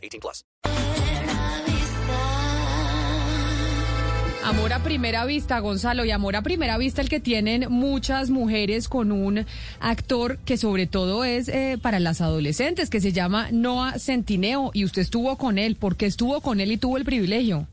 18 plus. Amor a primera vista, Gonzalo, y amor a primera vista el que tienen muchas mujeres con un actor que sobre todo es eh, para las adolescentes, que se llama Noah Centineo, y usted estuvo con él. ¿Por qué estuvo con él y tuvo el privilegio?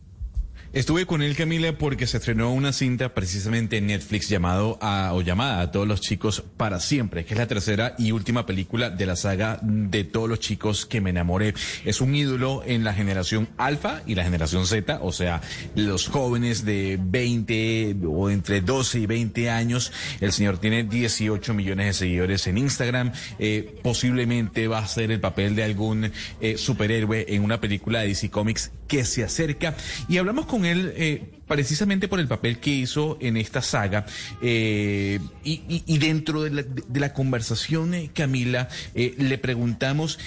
Estuve con él, Camila, porque se estrenó una cinta precisamente en Netflix llamado a, o llamada a todos los chicos para siempre, que es la tercera y última película de la saga de todos los chicos que me enamoré. Es un ídolo en la generación alfa y la generación Z, o sea, los jóvenes de 20 o entre 12 y 20 años. El señor tiene 18 millones de seguidores en Instagram. Eh, posiblemente va a ser el papel de algún eh, superhéroe en una película de DC Comics que se acerca. Y hablamos con él eh, precisamente por el papel que hizo en esta saga. eh, y, y- y dentro de la, de la conversación, eh, Camila, eh, le preguntamos.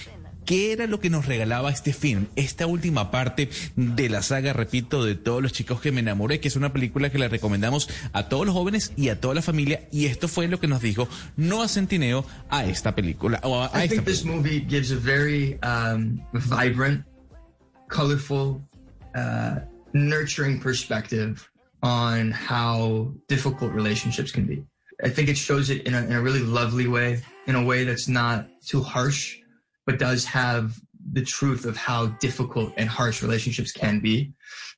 ¿Qué era lo que nos regalaba este film? Esta última parte de la saga, repito, de todos los chicos que me enamoré, que es una película que le recomendamos a todos los jóvenes y a toda la familia. Y esto fue lo que nos dijo Noah Centineo a esta película. O a, a I esta this película. movie gives a very um, vibrant, colorful, uh, nurturing perspective on how difficult relationships can be. I think it shows it in a, in a really lovely way, in a way that's not too harsh, but does have the truth of how difficult and harsh relationships can be.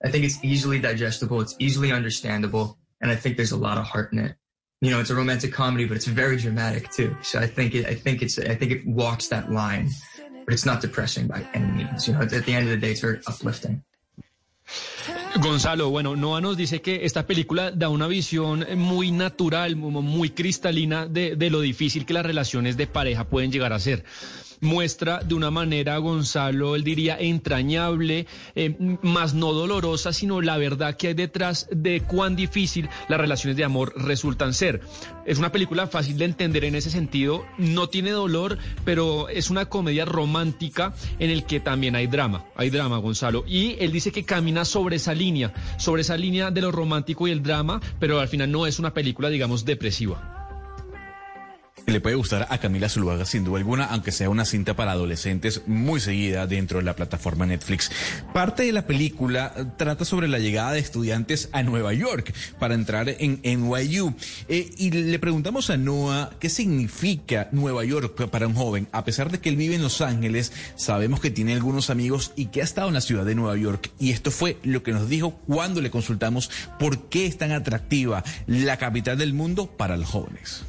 I think it's easily digestible, it's easily understandable, and I think there's a lot of heart in it you know, it's a romantic comedy, but it's very dramatic too. So I think it, I think it's, I think it walks that line, it's not depressing by any means. You know, at the end of the day, it's very uplifting. Gonzalo, bueno, Noah nos dice que esta película da una visión muy natural, mu- muy cristalina de lo difícil que las relaciones de pareja pueden llegar a ser. Muestra de una manera, Gonzalo, él diría entrañable, eh, más no dolorosa, sino la verdad que hay detrás de cuán difícil las relaciones de amor resultan ser. Es una película fácil de entender en ese sentido, no tiene dolor, pero es una comedia romántica en el que también hay drama, hay drama, Gonzalo. Y él dice que camina sobre esa línea, sobre esa línea de lo romántico y el drama, pero al final no es una película, digamos, depresiva. Le puede gustar a Camila Zuluaga sin duda alguna, aunque sea una cinta para adolescentes muy seguida dentro de la plataforma Netflix. Parte de la película eh, trata sobre la llegada de estudiantes a Nueva York para entrar en NYU. Eh, y le preguntamos a Noah qué significa Nueva York para un joven. A pesar de que él vive en Los Ángeles, sabemos que tiene algunos amigos y que ha estado en la ciudad de Nueva York. Y esto fue lo que nos dijo cuando le consultamos por qué es tan atractiva la capital del mundo para los jóvenes.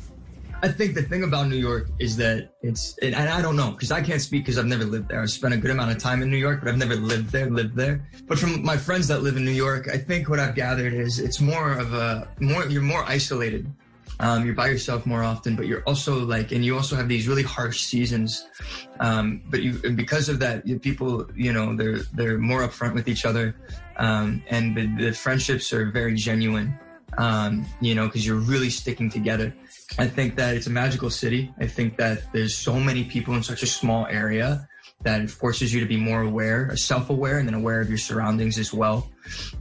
I think the thing about New York is that it's, and I don't know, because I can't speak because I've never lived there. I've spent a good amount of time in New York, but I've never lived there, lived there. But from my friends that live in New York, I think what I've gathered is it's more of a, more, you're more isolated. Um, you're by yourself more often, but you're also like, and you also have these really harsh seasons. Um, but you, because of that, people, you know, they're, they're more upfront with each other. Um, and the, the friendships are very genuine. Um, you know, because you're really sticking together. I think that it's a magical city. I think that there's so many people in such a small area that it forces you to be more aware, self-aware, and then aware of your surroundings as well.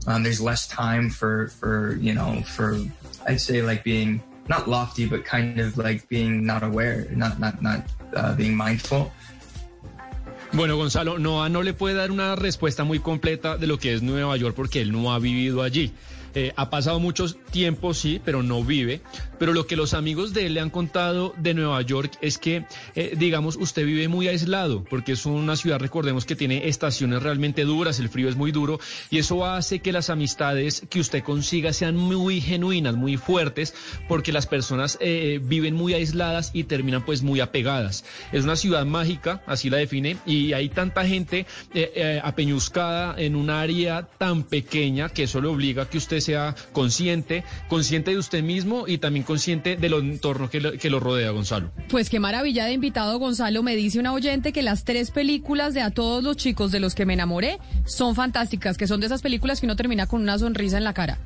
Um, there's less time for, for you know, for I'd say like being not lofty, but kind of like being not aware, not not not uh, being mindful. Bueno, Gonzalo, Noah no le puede dar una respuesta muy completa de lo que es Nueva York porque él no ha vivido allí. Eh, ha pasado mucho tiempo, sí, pero no vive. Pero lo que los amigos de él le han contado de Nueva York es que, eh, digamos, usted vive muy aislado, porque es una ciudad, recordemos, que tiene estaciones realmente duras, el frío es muy duro, y eso hace que las amistades que usted consiga sean muy genuinas, muy fuertes, porque las personas eh, viven muy aisladas y terminan pues muy apegadas. Es una ciudad mágica, así la define, y hay tanta gente eh, apeñuscada en un área tan pequeña que eso le obliga a que usted sea consciente, consciente de usted mismo y también consciente del entorno que lo, rodea, Gonzalo. Pues qué maravilla de invitado, Gonzalo. Me dice una oyente que las tres películas de A todos los chicos de los que me enamoré son fantásticas, que son de esas películas que uno termina con una sonrisa en la cara.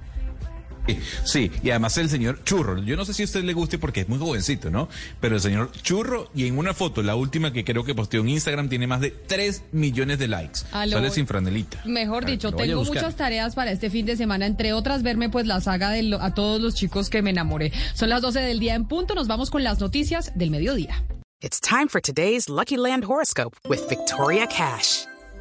Sí, y además el señor Churro. Yo no sé si a usted le guste porque es muy jovencito, ¿no? Pero el señor Churro, y en una foto, la última que creo que posteó en Instagram, tiene más de 3 millones de likes. Aló. Sale sin franelita. Mejor dicho, tengo muchas tareas para este fin de semana, entre otras verme pues la saga de lo- a todos los chicos que me enamoré. Son las 12 del día en punto, nos vamos con las noticias del mediodía. It's time for today's Lucky Land horoscope with Victoria Cash.